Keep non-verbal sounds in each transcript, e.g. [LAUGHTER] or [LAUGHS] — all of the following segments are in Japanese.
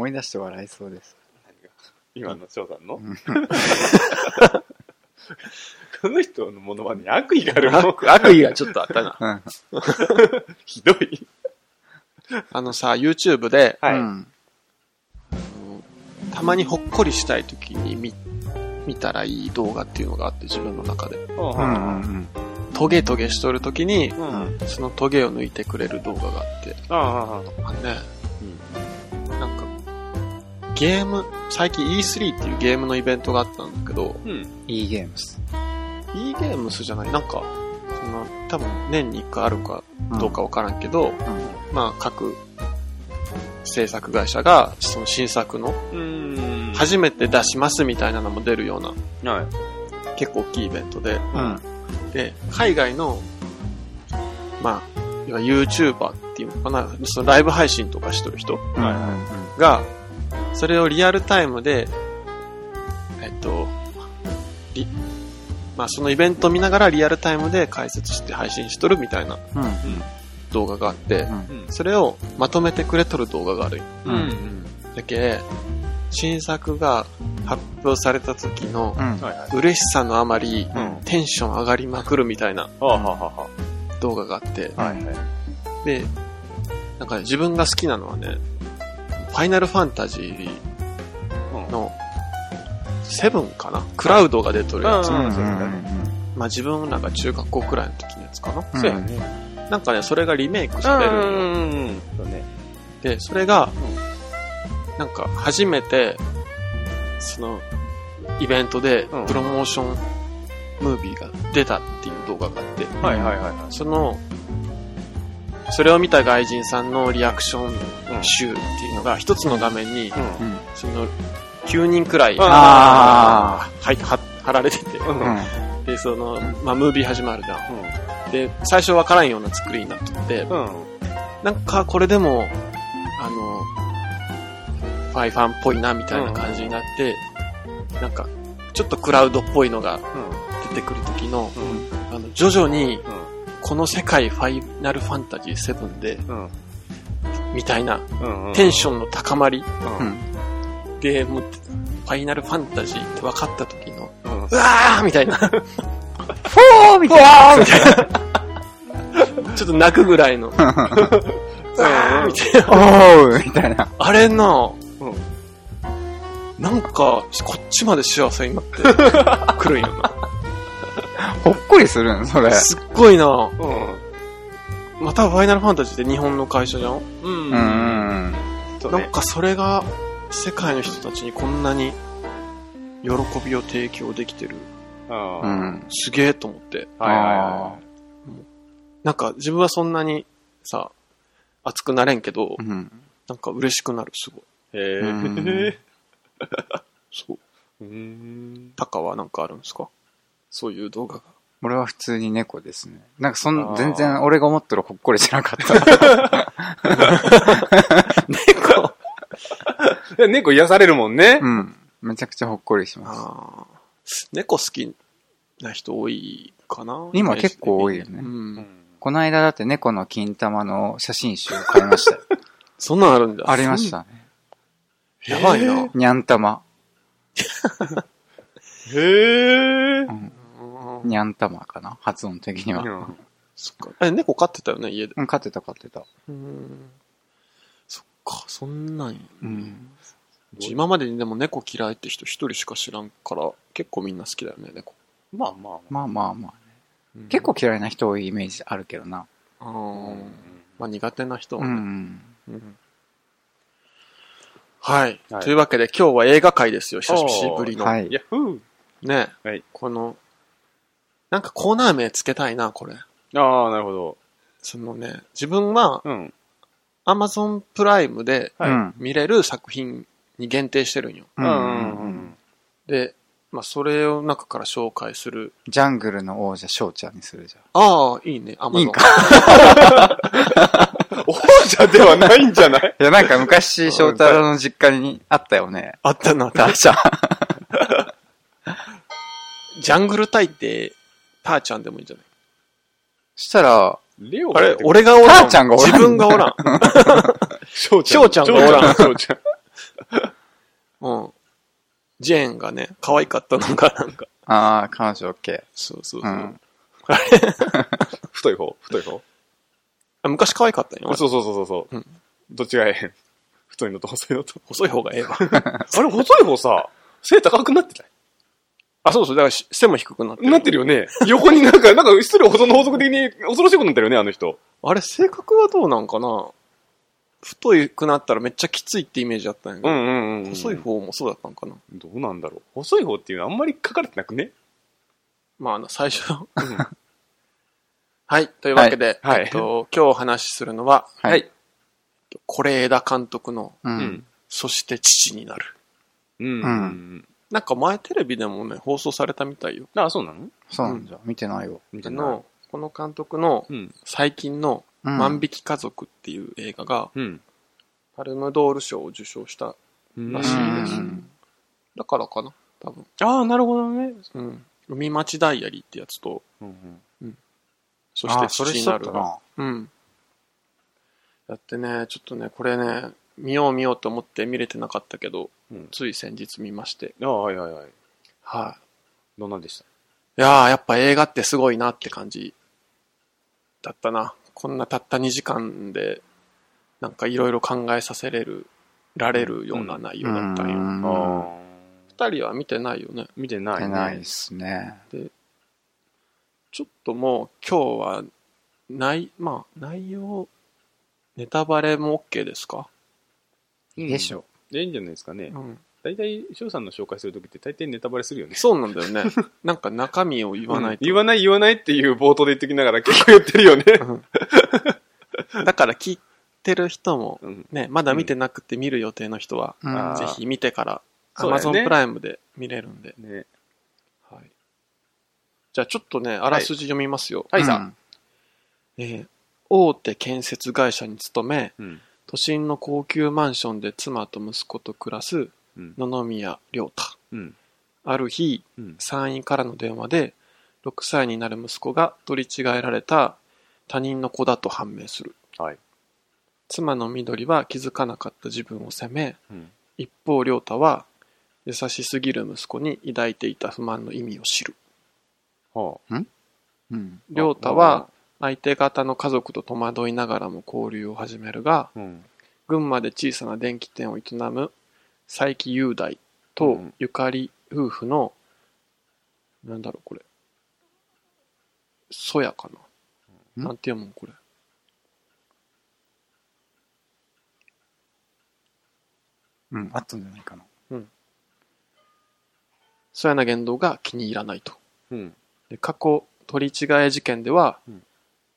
思い出して笑いそうです。今の翔さんの？うんこの人のモノマネに悪意があるもん。悪悪意がちょっとあったな。うん。ひどい。あのさ、YouTube で、はい。うん。たまにほっこりしたい時に見、見たらいい動画っていうのがあって、自分の中で。うんうんうんトゲトゲしとる時に、うん。そのトゲを抜いてくれる動画があって。ああ、あのね、ゲーム、最近 E3 っていうゲームのイベントがあったんだけど、うん。いいゲームス。e ゲームスじゃない、なんか、その、多分年に1回あるかどうかわからんけど、まあ各制作会社がその新作のうん。初めて出しますみたいなのも出るようなはい。結構大きいイベントで、うん。で、海外の、まあ、要は YouTuber っていうのかな、そのライブ配信とかしてる人うん。うん。が、それをリアルタイムで、えっと、リまあそのイベントを見ながらリアルタイムで解説して配信しとるみたいなうん。動画があって、うん。それをまとめてくれとる動画があるんようん。うん。だけ、新作が発表された時のうん。はいはい。嬉しさのあまり、うん。テンション上がりまくるみたいなはあはあはあは動画があって、あ。はいはい。で、なんかね自分が好きなのはね、ファイナルファンタジーうん。のセブンかな？クラウドが出とるやつ。うん。うん。まあ自分なんか中学校くらいの時のやつかな。うん。そうやね。なんかね、それがリメイクされる。ん。よん。そうね。で、それが、なん。か初めて、その、イベントでうん。プロモーションムービーが出たっていう動画があって、はいはいはいはい。その、それを見た外人さんのリアクションうん集っていうのが一つの画面に。その、9人くらい、貼られてて。で、その、まあ、ムービー始まるじゃん。で、最初わからんような作りになってて、うん。なんかこれでも、あの、ファイファンっぽいなみたいな感じになって、なんか、ちょっとクラウドっぽいのが出てくる時の、うん。あの、徐々に、うこの世界ファイナルファンタジー7で、ん。うん。みたいな、うん。テンションの高まり。で、もう、ファイナルファンタジーって分かった時の、うん。うわーみたいな、ちょフォーみたいな。っと泣くぐらいの、うわーみたいな。おーみたいな。あれな、うんなんか、こっちまで幸せになってくるんよな。ほっこりするん？それ。すっごいな。うん。またファイナルファンタジーって日本の会社じゃん、う。うんうね。なんかそれが世界の人たちにこんなに喜びを提供できてる。うん。すげえと思って。はいはなんか自分はそんなにさ、熱くなれんけど、うん。なんか嬉しくなる、すごい。い。へうんえ。[LAUGHS] そう。うーん。タカはなんかあるんですか？そういう動画が。俺は普通に猫ですね。なんかそん全然俺が思ってるほっこりしなかった。[LAUGHS] 猫で猫癒されるもんねう。ん。めちゃくちゃほっこりします。猫好きな人多いかな今結構多いよねう。。うんん。この間だって猫の金玉の写真集買いましたよ。[LAUGHS] そんなんあるんだ。ありましたね。やばいな。にゃん玉。へえ。うんうんにゃん玉かな？発音的には。そっか。え、猫飼ってたよね、家で。うん、飼ってた飼ってた。うん。そっか、そんなんやうん。今までにでも猫嫌いって人一人しか知らんから、結構みんな好きだよね、猫。まあまあ。まあまあまあ。うん結構嫌いな人多いイメージあるけどな。あーまあ苦手な人うはね、ん。うんはい、はいというわけで今日は映画会ですよ、久しぶりの。はい。ヤッフー。ね、はいこの、なんかコーナー名つけたいな、これ。ああ、なるほど。そのね、自分はうん。Amazon プライムではいうん。見れる作品に限定してるんよ。ううんんうんで、まあそれを中から紹介する。ジャングルの王者、翔ちゃんにするじああ、いいね、ゃん。Amazon。いいんか？[LAUGHS] 王者ではないんじゃない？いや、なんか昔、翔太郎の実家にあったよね。あったな、ターちゃん。ジャングルタイって、ターちゃんでもいいんじゃない？そしたら、レオあれ、俺がおらん。ターちゃんがおらん自分がおらん。[LAUGHS] 翔翔ちゃんがおらん翔ちゃん。[LAUGHS] うん。ジェーンがね、可愛かったのが、なんか、ああ、彼女 OK。そうそうそう。うん太い方？太い方？あ昔可愛かったんよ。そうそうそうそうそう。うんどっちがええ？ん [LAUGHS] 太いのと細いのと。細い方がええわ。あれ、細い方さ、背高くなってないあ、そうそう。だからし背も低くなってる。なってるよね。横になんか、なんか、失礼保存の法則的に恐ろしいことになってるよね、あの人。あれ、性格はどうなんかな？太くなったらめっちゃきついってイメージあったんやけど、んうん細い方もそうだったんかな？どうなんだろう。細い方っていうのはあんまり書かれてなくね？まあ、あの、最初。[LAUGHS] はい。というわけで、はいはいえっと、今日お話しするのは、はい。是枝監督の、う。うんん。そして父になる。うん。うんなんか前テレビでもね、放送されたみたいよ。あ、そうなの？そうなんじゃ。見てないよ。見てない。あの、この監督のうん。最近のうん万引き家族っていう映画が、うん。パルムドール賞を受賞した。らしいですうんだからかな多分。ああ、なるほどね。うん。海町ダイアリーってやつと、うんそしてそれ父になる。な。うん。だってね、ちょっとね、これね、見よう見ようと思って見れてなかったけど、うんつい先日見まして。ああ、はいはいはい。はい、どんなんでした？いやー、やっぱ映画ってすごいなって感じだったな。こんなたった2時間で、なんかいろいろ考えさせれる、られるような内容だったんよ。うんああ。二人は見てないよね。見てないね。見てないですね。ちょっともう今日は、ない、まあ、内容、ネタバレも OK ですか？うんでしょ。でいいんじゃないですかねう。ん。大体、翔さんの紹介するときって大体ネタバレするよね。そうなんだよね。[LAUGHS] なんか中身を言わないと。うん言わない言わないっていう冒頭で言ってきながら結構言ってるよね。だから聞いてる人も、うんね、まだ見てなくて見る予定の人は、ぜひ見てから、そうだよね Amazon プライムで見れるんで。ね。はい。じゃあちょっとね、あらすじ読みますよ。はいさうんえー大手建設会社に勤め、うん。都心の高級マンションで妻と息子と暮らすうん。野々宮良太。うん。ある日、うん。産院からの電話で、6歳になる息子が取り違えられた他人の子だと判明する。はい。妻の緑は気づかなかった自分を責め、うん。一方良太は優しすぎる息子に抱いていた不満の意味を知る。はあ。うん。良太は相手方の家族と戸惑いながらも交流を始めるが、うん。群馬で小さな電気店を営む佐伯雄大うとんゆかり夫婦の、なんだろうこれ。そやかな。んなんて読むのこれ。うん。あったんじゃないかな。そやな言動が気に入らないと。うん。で過去取り違え事件では、うん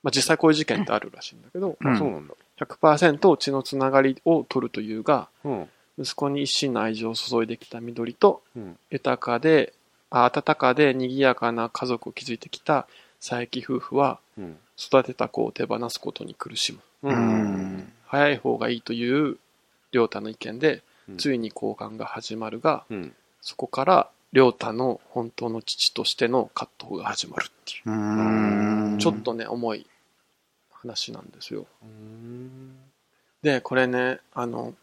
まあ、実際こういう事件ってあるらしいんだけど、うんあ、そうなんだ。100%血のつながりを取るというが、うん。息子に一心の愛情を注いできた緑と、うん。豊かで、あ温かで賑やかな家族を築いてきた佐伯夫婦は、うん。育てた子を手放すことに苦しむ。う。うんん。早い方がいいという良太の意見で、うんついに交換が始まるが、うん。そこから良太の本当の父としての葛藤が始まるっていう。うん。ちょっとね、重い話なんですよ。うん。で、これね、あの、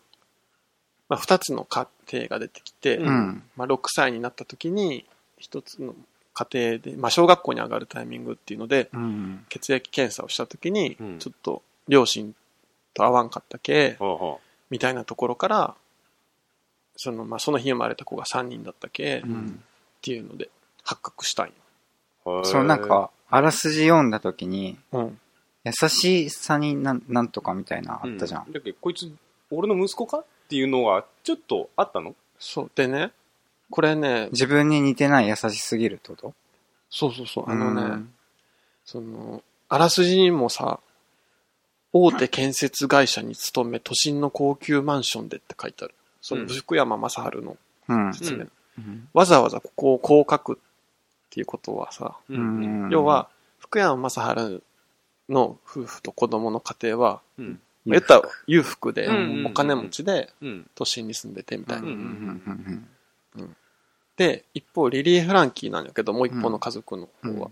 まあ、二つの家庭が出てきて、うん。まあ、6歳になった時に、一つの家庭で、まあ、小学校に上がるタイミングっていうので、うん。血液検査をした時にうん、ちょっと両親と合わんかったけ、みたいなところから、その、まあ、その日生まれた子が3人だったけ、っうん。ていうので発覚したんよ。そう、なん、か、あらすじ読んだときに、うん。優しさになんなんとかみたいなあったじゃん。うだけどこいつ、俺の息子かっていうのが、ちょっとあったの？そう。でね、これね、自分に似てない優しすぎるってこと？そうそうそう、あのね、うんその、あらすじにもさ、大手建設会社に勤め、都心の高級マンションでって書いてある。そのうん福山雅治のうん。説明。うんわざわざここをこう書くっていうことはさ、要は、福山雅治の夫婦と子供の家庭は、うん。言ったら裕福でうん、お金持ちでうん。都心に住んでてみたいな。で、一方、リリー・フランキーなんだけど、もう一方の家族の方は。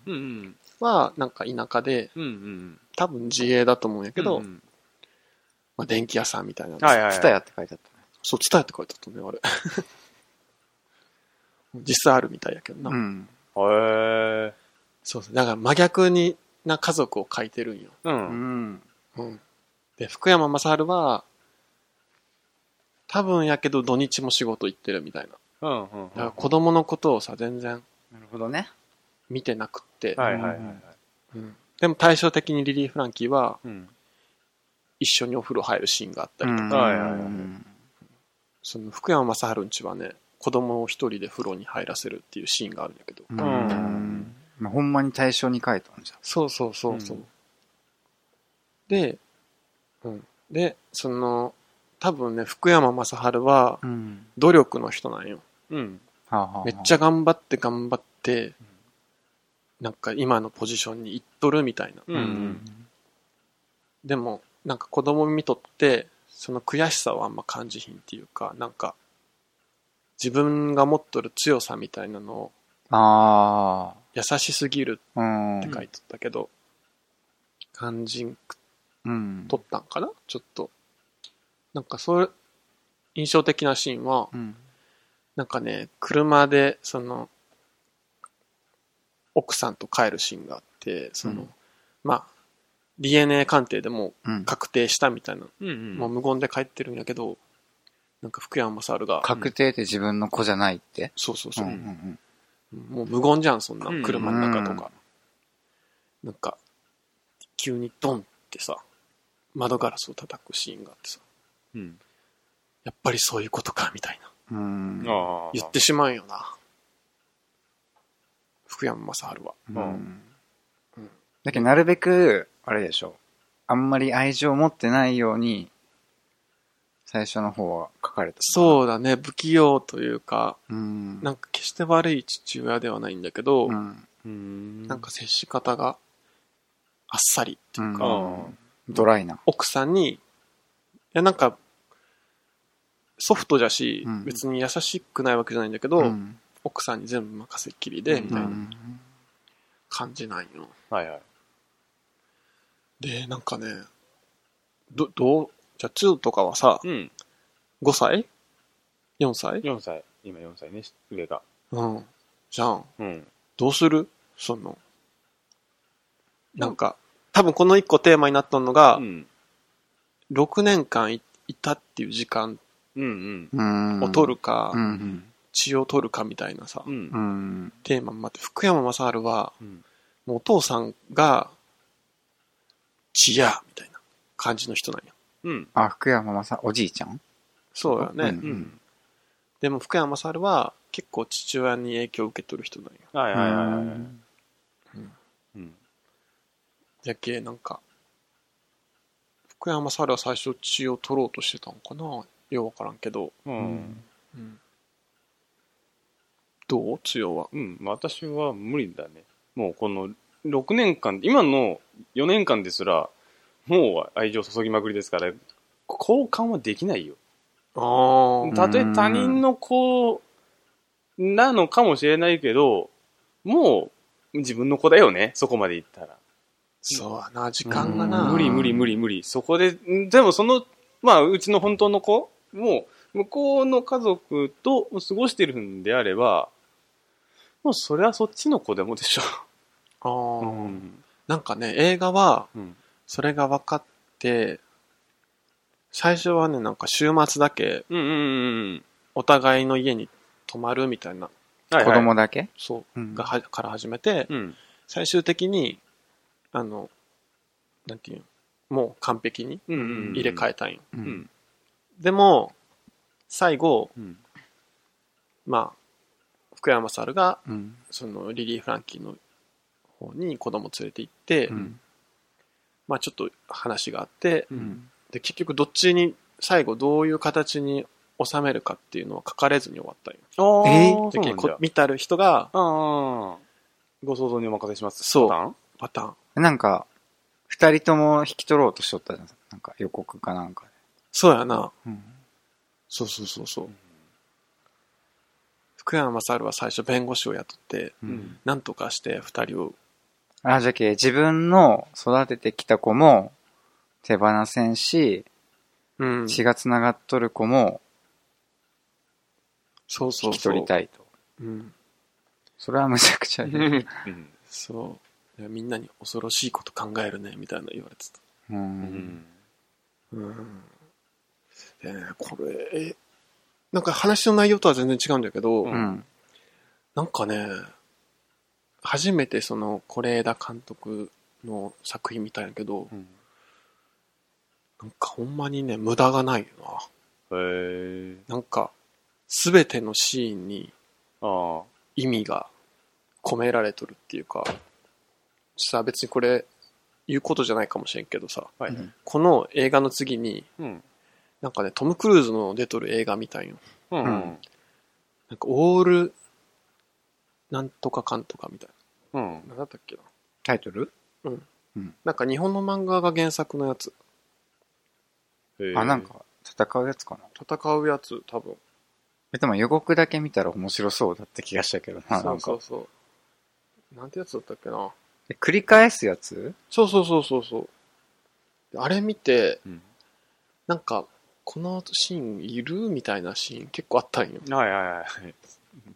は、なんか田舎で。多分自営だと思うんやけど、うんまあ、電気屋さんみたいな。はいはいはい。ツタヤって書いてあったね。そう、伝えって書いてあったね、あれ。[LAUGHS] 実際あるみたいやけどな。うん。へえ。そうそう。だから真逆にな家族を書いてるんよ。う。うんん。うん。で、福山雅治は、多分やけど土日も仕事行ってるみたいな。うん。うん。だから子供のことをさ、全然なるほどね。見てなくって。はいはいはいはい。うん。でも対照的にリリー・フランキーはうん。一緒にお風呂入るシーンがあったりとか、うんはいはいはいその福山雅治んちはね、子供を一人で風呂に入らせるっていうシーンがあるんだけど。うんうんまあほんまに対象に書いたんじゃん。そうそうそうそう。うんで、うん。で、その、多分ね、福山雅治はうん。努力の人なんよ。うん。はあはあはあめっちゃ頑張って頑張って、なんか今のポジションに行っとるみたいな。う。うんん。でも、なんか子供見とって、その悔しさをあんま感じひんっていうか、なんか、自分が持っとる強さみたいなのをあ優しすぎるあ。うん。って書いとったけど、感じんくうん。とったんかな？ちょっと。なんかそういう印象的なシーンは、うん。なんかね、車で、その、奥さんと帰るシーンがあって、その、うんまあ、DNA 鑑定でもうん。確定したみたいな、うん。もう無言で帰ってるんやけど、なんか福山雅治が、確定って自分の子じゃないって？そうそうそうう、んうんもう無言じゃん、そんなうん車の中とか。なんか、急にドンってさ、窓ガラスを叩くシーンがあってさ、うん。やっぱりそういうことか、みたいな。うん。言ってしまうんよな。福山雅治は。ううんん。だけどなるべく、あれでしょ。あんまり愛情を持ってないように、最初の方は書かれた。そうだね、不器用というか、う。うん。なんか決して悪い父親ではないんだけど、うん。うん。なんか接し方があっさりっていうか、うんドライな。奥さんに、いやなんか、ソフトじゃし、うん別に優しくないわけじゃないんだけど、うん奥さんに全部任せっきりで、みたいなうん感じなんよ。はいはい。で、なんかね、ど、どう、じゃあ2とかはさ、うん。5歳 ?4 歳？4歳。今4歳ね、上が。うん。じゃん。うん。どうする？その、なんか、多分この一個テーマになったのが、うん。6年間いいたっていう時間うんうん。を取るか、うん。血を取るかみたいなさ、うん。うんう。ん。テーマもあって、福山雅治は、うん。もうお父さんが、血や、みたいな感じの人なんや。うん。あ、福山雅治、おじいちゃん？そうだね。うんうん。でも福山雅治は結構父親に影響を受け取る人なんや。はいはいはいはい。うんうん。じゃけ、なんか、福山雅治は最初血を取ろうとしてたのかな？ようわからんけど。うん。うん。どう？強は。うん。私は無理だね。もうこの6年間、今の4年間ですら、もう愛情注ぎまくりですから、交換はできないよ。ああ。たとえ他人の子なのかもしれないけど、もう自分の子だよね、そこまで行ったら。そうやな、時間がな。無理無理無理無理。そこで、んでもその、まあ、うちの本当の子も、向こうの家族と過ごしてるんであれば、もうそれはそっちの子でもでしょ。ああ、うん。なんかね、映画は、うん。それが分かって、最初はね、なんか週末だけうんうんうんお互いの家に泊まるみたいな、うん。子供だけ？そうう、んがはから始めて、うん。最終的に、あの、なんていうの？もう完璧にうんうん。入れ替えたんよ。ううんん。でも、最後、うん。まあ、福山雅治が、うん。そのリリー・フランキーの方に子供連れて行って、うん。まあちょっと話があって、う。うんん。で、結局どっちに、最後どういう形に収めるかっていうのは書かれずに終わったんよ。あえー。見たる人が、ああ。ご想像にお任せします。そうパターンパターン。なんか、二人とも引き取ろうとしとったじゃん。なんか予告かなんかで。そうやな。うん。そうそうそうそう。福山雅治は最初弁護士を雇って、う。うんん。なんとかして二人を、あ、じゃけ、自分の育ててきた子も手放せんし、うん。血が繋がっとる子もそうそうそう。聞き取りたいと。うん。それはむちゃくちゃいい。うんそう。いやみんなに恐ろしいこと考えるね、みたいな言われてた。う。うんんうん。でね、これ、えなんか話の内容とは全然違うんだけど、うんうん。なんかね、初めてその、是枝監督の作品見たんやけど、うんなんかほんまにね、無駄がないよへえ。な。なんか、すべてのシーンにああ。意味が込められとるっていうか、さ、別にこれ、言うことじゃないかもしれんけどさ、はい。うんこの映画の次に、うん。なんかね、トム・クルーズの出とる映画みたいよ。うん。うんなんか、オール、なんとかかんとかみたいうん。な。なんだったっけな。タイトル？なんか日本の漫画が原作のやつ。あ、なん。か、戦うやつかな？戦うやつ、多分。え、でも予告だけ見たら面白そうだって気がしたけどな。そなんかうそうそう。なんてやつだったっけな？え繰り返すやつ？そうそうそうそうそう。あれ見て、うん。なんか、このシーンいるみたいなシーン結構あったんよ。はいはいはい。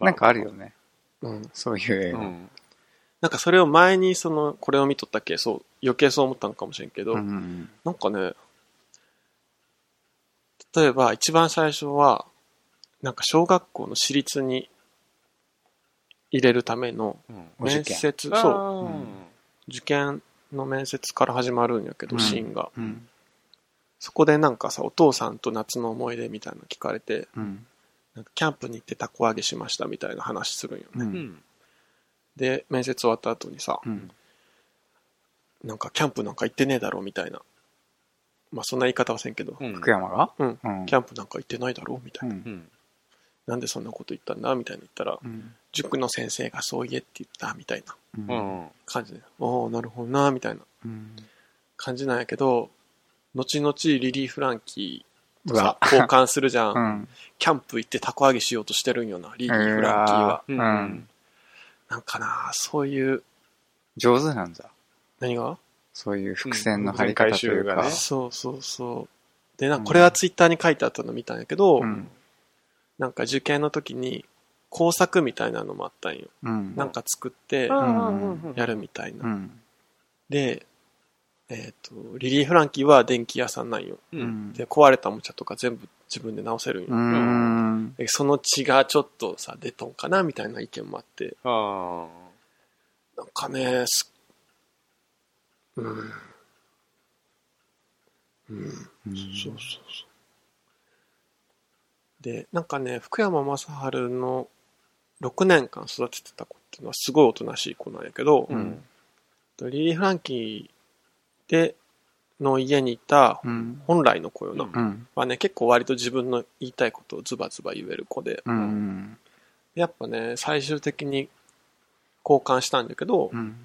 なんかあるよね。うん。そういう映画。うん。なんかそれを前にその、これを見とったっけ？そう、余計そう思ったのかもしれんけど、うんうんなんかね、例えば一番最初は、なんか小学校の私立に入れるための面接、う、ーうん受験の面接から始まるんやけど、うんシーンが。うん。そこでなんかさ、お父さんと夏の思い出みたいなの聞かれて、うん。なんかキャンプに行ってたこ揚げしましたみたいな話するんよね。う。うんん。で、面接終わった後にさ、うん。なんかキャンプなんか行ってねえだろみたいな。まあそんな言い方はせんけど、うん。福山が？うん、うん。キャンプなんか行ってないだろみたいな。うんう。ん。なんでそんなこと言ったんだ？みたいな言ったら、うん。塾の先生がそう言えって言ったみたいなうんうん。感じで、おおなるほどなみたいなうん。感じなんやけど、後々リリー・フランキーとさ、交換するじゃん。[LAUGHS] うん。キャンプ行ってたこ揚げしようとしてるんよな、リリー・フランキーは。ううんん。なんかな、そういう、上手なんだ。何が？そういう伏線の張り方というかうん回収がね。そうそうそう。で、なんかこれはツイッターに書いてあったの見たんやけど、うん。なんか受験の時に工作みたいなのもあったんよ。うん。なんか作ってんやるみたいな。うん。で、えっ、と、リリー・フランキーは電気屋さんなんよ。で、壊れたおもちゃとか全部自分で直せるんよ。うん。でその血がちょっとさ、出とんかなみたいな意見もあって、あなんかね、すうん。うん。うんそうそうそう。で、なんかね、福山雅治の6年間育ててた子っていうのはすごいおとなしい子なんやけど、あ。うん。リリー・フランキーで、の家にいたうん。本来の子よな。うんうん。まあね、結構割と自分の言いたいことをズバズバ言える子で、うん。やっぱね、最終的に交換したんだけど、うん。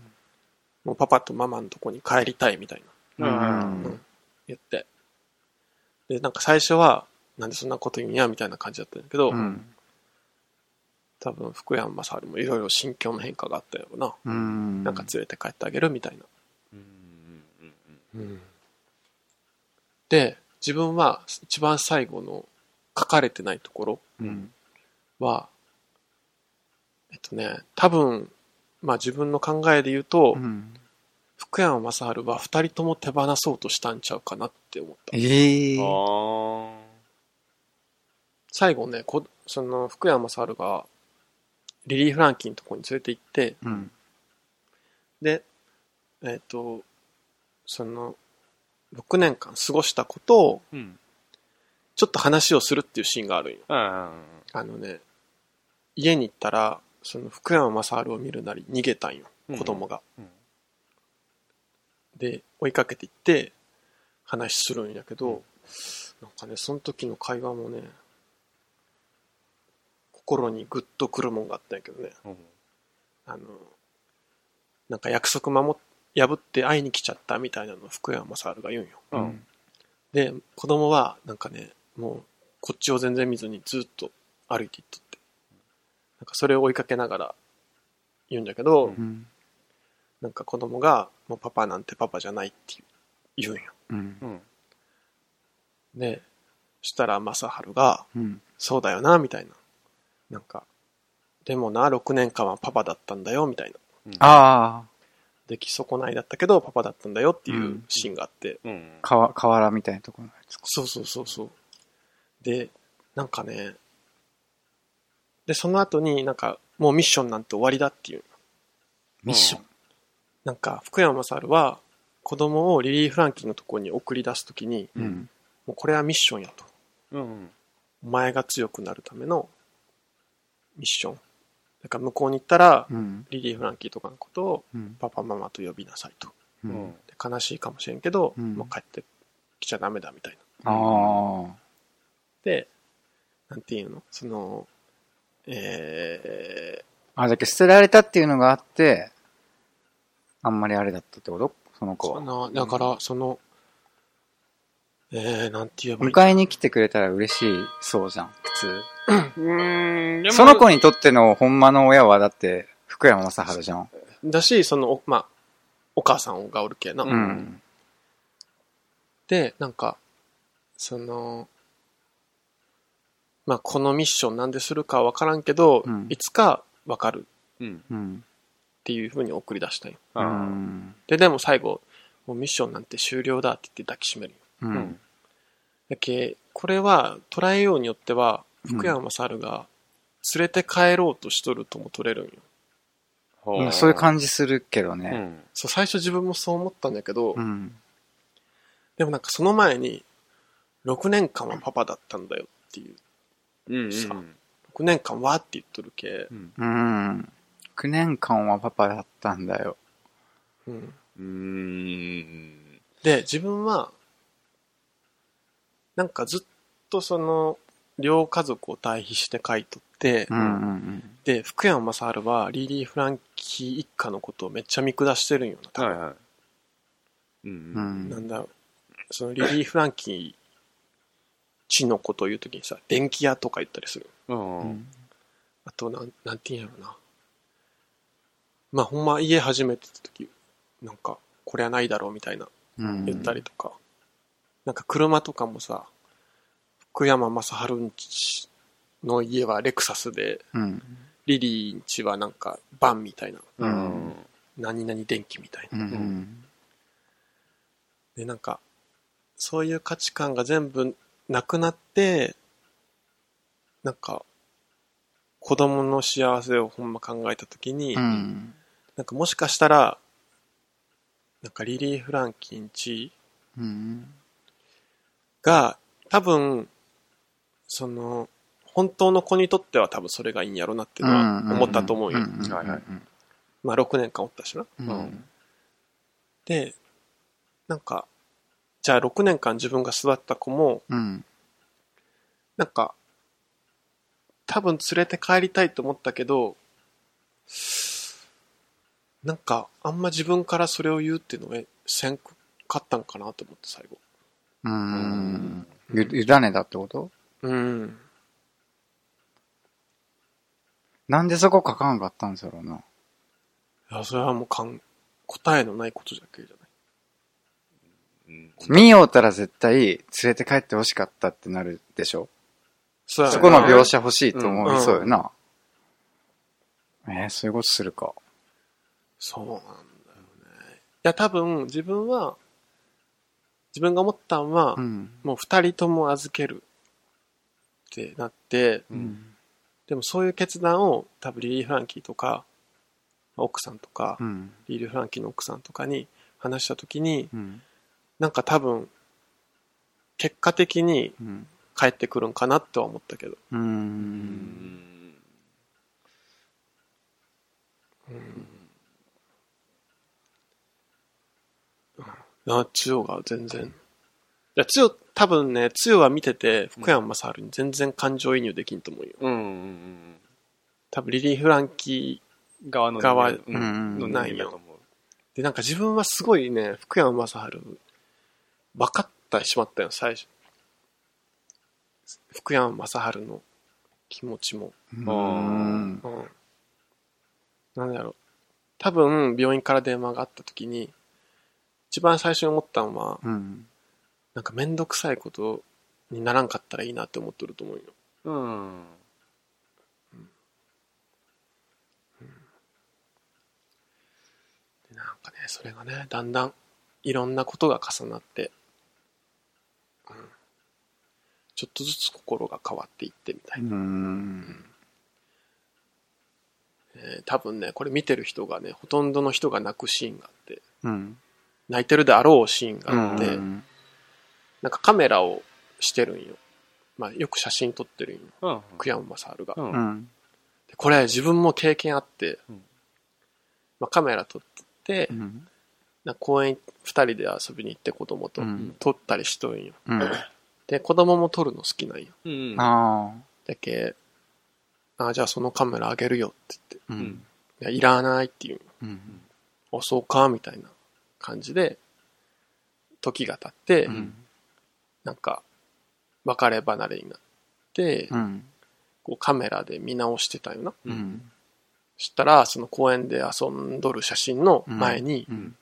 もうパパとママのとこに帰りたいみたいなうん。言って。で、なんか最初は、なんでそんなこと言うんやみたいな感じだったんだけど、うん。多分福山雅治もいろいろ心境の変化があったよな。うん。なんか連れて帰ってあげるみたいな。うん。で、自分は一番最後の書かれてないところうん。は、えっとね、多分、まあ自分の考えで言うと、うん。福山雅治は二人とも手放そうとしたんちゃうかなって思った。ええ。あ最後ね、こその福山雅治がリリー・フランキーのところに連れて行って、うん。で、えっ、と、その、6年間過ごしたことを、ー。うん。ちょっと話をするっていうシーンがあるんよ。ああのね、家に行ったら、その福山雅治を見るなり逃げたんよ、子供が。うん。で、追いかけて行って、話するんやけど、なんかね、その時の会話もね、心にグッとくるもんがあったんやけどね、うん。あの、なんか約束守っ、破って会いに来ちゃったみたいなのを福山雅治が言うんよ。で、子供は、なんかね、もう、こっちを全然見ずにずっと歩いていっとっかそれを追いかけながら言うんだけど、うん。なんか子供が、もうパパなんてパパじゃないって言うんよ。うんう。ん。で、そしたら正治が、うん。そうだよな、みたいな。なんか、でもな、6年間はパパだったんだよ、みたいな。あ出来損ないだったけど、パパだったんだよっていううんシーンがあって。うん。あ、かわ、河原みたいなところのやつか？そうそうそうそう。で、なんかね、で、その後になんか、もうミッションなんて終わりだっていう。ミッション？なんか、福山雅治は、子供をリリー・フランキーのところに送り出すときに、うん。もうこれはミッションやと。うん。お前が強くなるためのミッション。だから向こうに行ったら、うん。リリー・フランキーとかのことをうん。パパママと呼びなさいと。う。うんん。で悲しいかもしれんけど、うんもう帰ってきちゃダメだみたいな。ああ。で、なんていうの？その、えあ、だけど捨てられたっていうのがあって、あんまりあれだったってこと？そのー、子は。そのだから、その、えー、なんて言えばいい迎えに来てくれたら嬉しいそうじゃん、普通。うん。その子にとってのほんまの親はだって、福山雅治じゃん。だし、その、おまあ、お母さんがおるけな。ううん。で、なんか、その、まあ、このミッションなんでするかわからんけど、うんいつかわかるうん。うん。っていう風に送り出したんよ。うあん。で、でも最後、もうミッションなんて終了だって言って抱きしめるよ。う。んん。だけ、これは捉えようによっては、福山雅治が連れて帰ろうとしとるとも取れるんよ。うんそういうじ感じするけどね。うん。そう、最初自分もそう思ったんだけど、うん。でもなんかその前に、6年間はパパだったんだよっていう。うん。さ6年間はって言っとるけう、ん。うん。9年間はパパだったんだよ。うん。うん。で、自分は、なんかずっとその、両家族を対比して書いとって、うんうんで、福山雅治はリリー・フランキー一家のことをめっちゃ見下してるんよな、多分。はいはい。う。うんん。なんだろう、そのリリー・フランキー地のことを言うときにさ、電気屋とか言ったりする。う。うんん。あと、なん、なんて言うんやろな。まあ、ほんま家初めてたとき、なんか、これはないだろうみたいなうん。言ったりとか、なんか車とかもさ、福山雅治んちの家はレクサスで、うん。リリーんちはなんかバンみたいな、うん。何々電気みたいな。うんうん。で、なんか、そういう価値観が全部なくなって、なんか、子供の幸せをほんま考えたときに、うん。なんかもしかしたら、なんかリリー・フランキンちうん。が、多分、その、本当の子にとっては多分それがいいんやろなっていうのは思ったと思うよ。はいはいまあ6年間おったしな。うん。で、なんか、じゃあ6年間自分が育った子も、うん。なんか、多分連れて帰りたいと思ったけど、なんか、あんま自分からそれを言うっていうのはせんかったんかなと思って最後。うん。ゆ、委ねたってこと？うん。なんでそこ書かんかったんですよな。いや、それはもうかん、答えのないことじゃけじゃ。見ようたら絶対連れて帰って欲しかったってなるでしょ？そこの描写欲しいと思うんいそうよな。えー、そういうことするか。そうなんだよね。いや、多分、自分は、自分が思ったんは、うん。もう二人とも預けるってなって、うん。でもそういう決断を多分リリー・フランキーとか、奥さんとか、うん。リリー・フランキーの奥さんとかに話したときに、うん。なんか多分、結果的にうん。帰ってくるんかなっては思ったけど。う。うんん。あ、つよが全然。いや、つよ、多分ね、つよは見てて、福山雅治に全然感情移入できんと思うよ。うん。うん。多分リリー・フランキ側の側。のないよで、なんか自分はすごいね、福山雅治、分かってしまったよ、最初。福山雅治の気持ちも。うん。なんだろう。多分、病院から電話があった時に、一番最初に思ったのは、うん、なんかめんどくさいことにならんかったらいいなって思っとると思うよ。うん。なんかね、それがね、だんだんいろんなことが重なって、ちょっとずつ心が変わっていってみたいな。うん。えー多分ね、これ見てる人がね、ほとんどの人が泣くシーンがあって、うん。泣いてるであろうシーンがあって、うんなんかカメラをしてるんよ。まあ、よく写真撮ってるんよ。うん。福山雅治が。うん。でこれ自分も経験あって、うんまあ、カメラ撮って、うん。な公園二人で遊びに行って子供とうん撮ったりしとるんよ。うん。で、子供も撮るの好きなんよ。うん。あだけ、あじゃあそのカメラあげるよって。言って、いや、いらないっていう。うん。うか、みたいな感じで、時が経って、うん。なんか、別れ離れになって、うん。こうカメラで見直してたよな。うん。そしたら、その公園で遊んどる写真の前に、うん。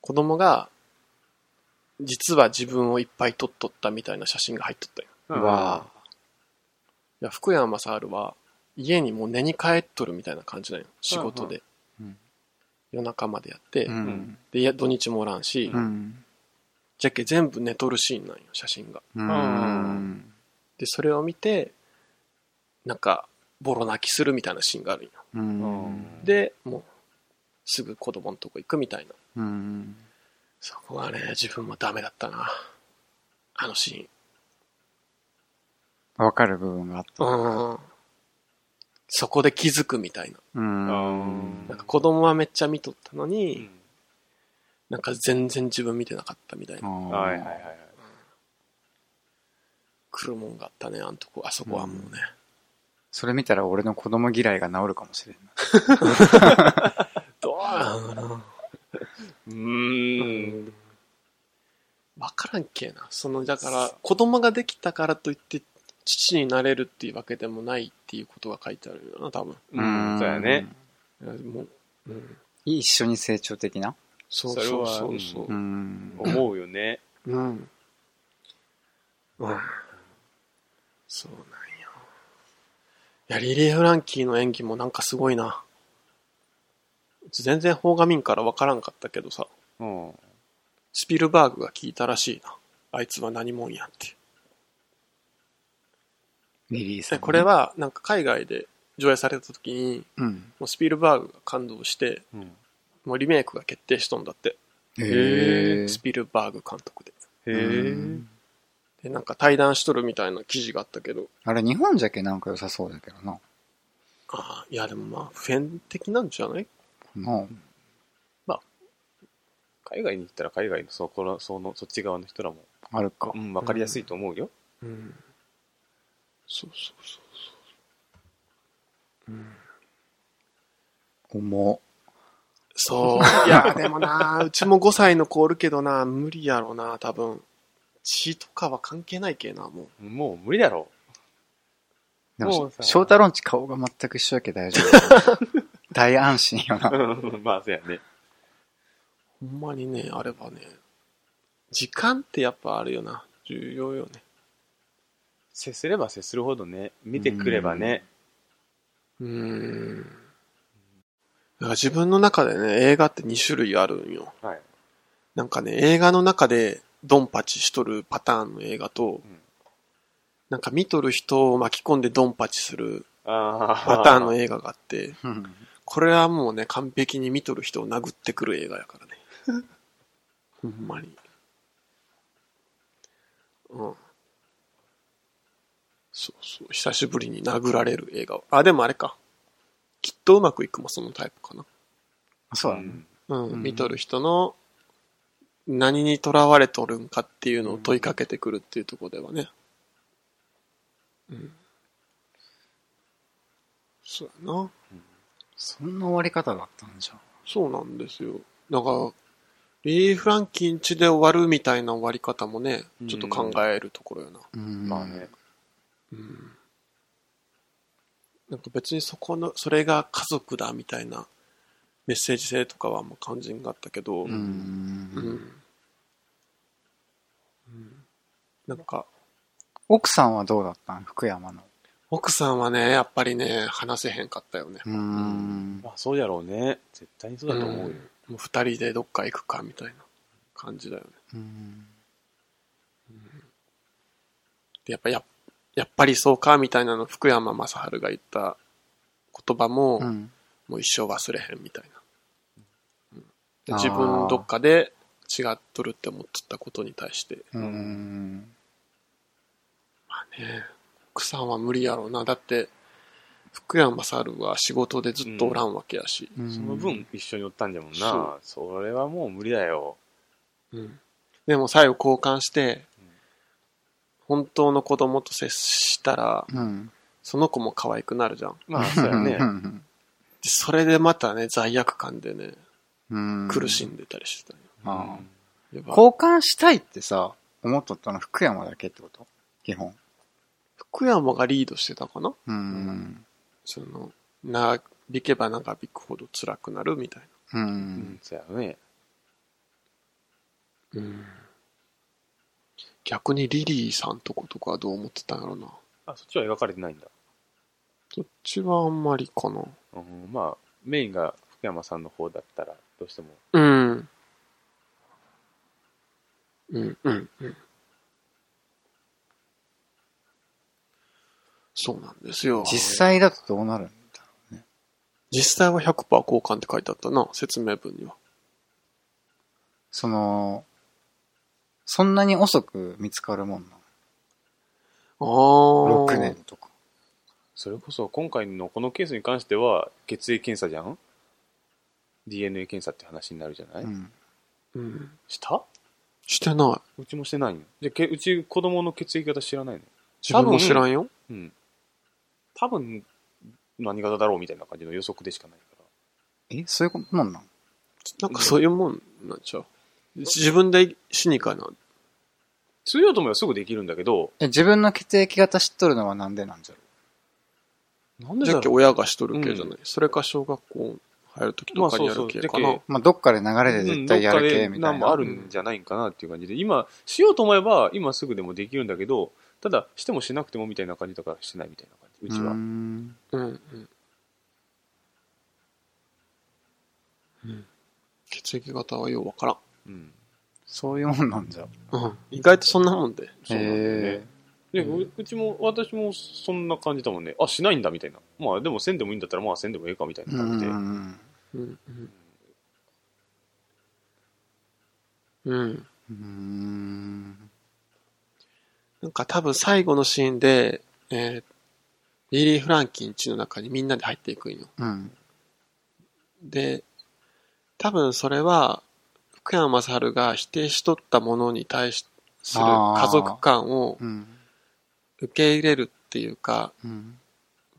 子供が、実は自分をいっぱい撮っとったみたいな写真が入っとったよ。うん。わいや、福山雅治は、家にもう寝に帰っとるみたいな感じなんよ。仕事で。うん夜中までやって、うん。で、いや、土日もおらんし、うん。じゃっけ全部寝とるシーンなんよ、写真が。うん。で、それを見て、なんか、ボロ泣きするみたいなシーンがあるんよ。うん。で、もう、すぐ子供のとこ行くみたいな。うん。そこがね、自分もダメだったな。あのシわかる部分があった。ーン。うん。そこで気づくみたいな。うん。なんか子供はめっちゃ見とったのうに、ん。なんか全然自分見てなかったみたいな。はいはいはいはい。来るもんがあったね、あんとこ、あそこはもうね。それ見たら俺の子供嫌いが治るかもしれん [LAUGHS] どうなんだろうなうん。ん。わからんけな。その、だから、子供ができたからといって、父になれるっていうわけでもないっていうことが書いてあるよな、多分。うん。そうやね。。いやもう、うん。一緒に成長的なそうそうそれはそうそうう。ん。思うよね。うん。うん。そうなんよ。いや、リリー・フランキーの演技もなんかすごいな。全然邦画民からわからんかったけどさ、うん。スピルバーグが聞いたらしいな。あいつは何者やって。リリーさん。でこれ、はなんか海外で上映された時に、うん。もうスピルバーグが感動して、うん。もうリメイクが決定しとんだって。へえ。スピルバーグ監督で。へえ。で、なんか対談しとるみたいな記事があったけど、あれ、日本じゃけなんか良さそうだけどな。ああ、いやでもまあ、普遍的なんじゃないな海外に行ったら海外のそこら、その、そっち側の人らも、ああるかう。ん、わかりやすいと思うよ。うん。そうそうそうそう。うん。重そう。[LAUGHS] いや、でもな、うちも5歳の子おるけどな、無理やろな、多分。血とかは関係ないけな、もう。もう無理だろでも翔太郎んち顔が全く一緒やけ大丈夫。[LAUGHS] 大安心よな。う。まあ、そうやね。ほんまにね、あればね、時間ってやっぱあるよな。重要よね。接すれば接するほどね、見てくればね、うーん。だから自分の中でね、映画って2種類あるんよ。はい。なんかね、映画の中でドンパチしとるパターンの映画と、んなんか見とる人を巻き込んでドンパチするあパターンの映画があって、うんこれはもうね、完璧に見とる人を殴ってくる映画やからね。[LAUGHS] ほんまに。うん。そうそう。久しぶりに殴られる映画を。あ、でもあれか。きっとうまくいくもそのタイプかな。そうだね。うん。うん見とる人の何にとらわれとるんかっていうのを問いかけてくるっていうところではね。うん。そうやな。そんな終わり方があったんじゃん。そうなんですよ。だから、リー・フランキンチで終わるみたいな終わり方もね、ちょっと考えるところやな。うんまあね。うん。なんか別にそこの、それが家族だみたいなメッセージ性とかはもう肝心があったけど、ううんん。うんなんか、奥さんはどうだったん？福山の。奥さんはね、やっぱりね、話せへんかったよね。うん。まあ、そうやろうね。絶対にそうだと思うよ。うもう二人でどっか行くかみたいな感じだよね。うん。でやっぱや、やっぱりそうかみたいなの福山雅治が言った言葉も、うん。もう一生忘れへんみたいな。うん自分どっかで違っとるって思っとったことに対して、うん。まあね、奥さんは無理やろうな。だって、福山雅治は仕事でずっとおらんわけやし。うんその分一緒におったんじゃもんそな。それはもう無理だよ。うんでも最後交換して、本当の子供と接したら、うん。その子も可愛くなるじゃん。まあ、そうやねう。んでそれでまたね、罪悪感でね、うん。苦しんでたりしてたよ。交換したいってさ、思っとったの福山だけってこと？基本。福山がリードしてたかな？うん。その、長引けば長引くほど辛くなるみたいう。うんん、そうやね。な。うん。逆にリリーさんとことかはどう思ってたんやろな。あ、そっちは描かれてないんだ。そっちはあんまりかな。うん、まあ、メインが福山さんの方だったら、どうしても。うん。うん、うん、うん。そうなんですよ。実際だとどうなるんだ実際は100%交換って書いてあったな、説明文には。その、そんなに遅く見つかるもんなああ。6年とか。それこそ今回のこのケースに関しては、血液検査じゃん ?DNA 検査って話になるじゃない、うん。うん。した？してないうちもしてないのじゃあけ、うち子供の血液型知らないの？自分も知らんよ。うん。多分、何型だろうみたいな感じの予測でしかないから。え？そういうこともんなんなんかそういうもんなんちゃう？自分で死にかな。強いようと思えばすぐできるんだけど、え、自分の血液型知っとるのはなんでなんじゃろなんでじゃっけだろう親がしとる系じゃない？うそれか小学校入るときまあとかにやる系かな？そうそうじゃっ。まあ、どっかで流れで絶対やる系みたいな。うんもあるんじゃないんかなっていう感じで、今、しようと思えば、今すぐでもできるんだけど、ただ、してもしなくてもみたいな感じだからしてないみたいな感じ、うちは。うーんうんうん。うん。血液型はようわからん。うん。そういうもんなんじゃ。うん。意外とそんなもんで。そうなんだよねへ。で、うちも、私もそんな感じだもんね。あ、しないんだみたいな。まあ、でもせんでもいいんだったら、まあせんでもええかみたいなう感じで。ん。うんうん。うん。うーん。なんか多分最後のシーンで、えー、リリー・フランキン家の中にみんなで入っていくんよ。うん。で、多分それは、福山雅治が否定しとったものに対しする家族感をうん。受け入れるっていうか、うん。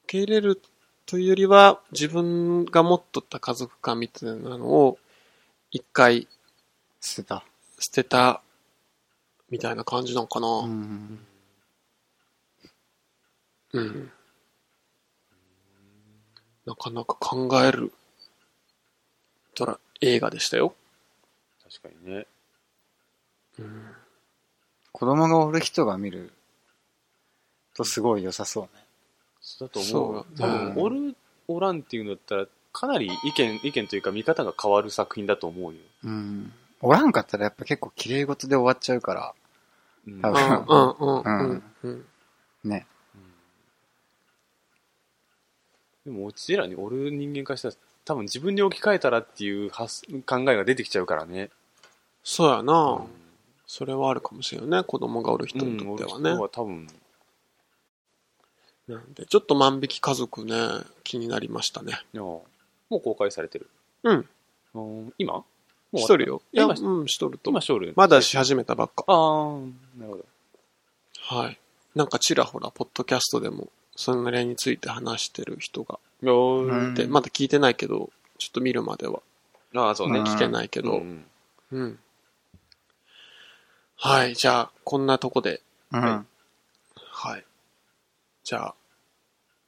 受け入れるというよりは、自分が持っとった家族感みたいなのを、一回捨てた。捨てた、みたいな感じなんかな。ううん。ん。なかなか考える、ドラ、映画でしたよ。確かにね。うん。子供がおる人が見るとすごい良さそうね。そうだと思う。多分、うんおる、おらんっていうのだったら、かなり意見、意見というか見方が変わる作品だと思うよ。うん。おらんかったらやっぱ結構綺麗事で終わっちゃうから、うん多分うん、うん、うん、うん。うんね。でも、うちらにおる人間からしたら、多分自分に置き換えたらっていう発考えが出てきちゃうからね。そうやな、うんそれはあるかもしれんよね。子供がおる人にとってはね。うん、は多分、なんで、ちょっと万引き家族ね、気になりましたね。もう公開されてる。うん。うん今？もうしとるよ。いや、今うん、しとると。今、ショール。まだし始めたばっか。ああ、なるほど。はい。なんかちらほら、ポッドキャストでも、その例について話してる人がようんいて、まだ聞いてないけど、ちょっと見るまではああ、そうね。うん聞けないけど、うんうん。はい、じゃあ、こんなとこで、うん。ははい。じゃあ、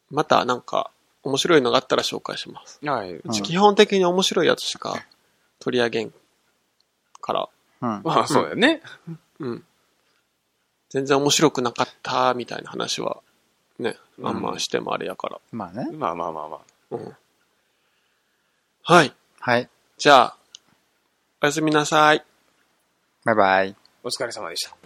またなんか、面白いのがあったら紹介します。はい。うち基本的に面白いやつしか取り上げんから、うん。まあ、そうだよね。うん。全然面白くなかったみたいな話は、ね、うんあんましてもあれやから。まあね。まあまあまあまあ。うん。はい。はい。じゃあ、おやすみなさい。バイバイ。お疲れ様でした。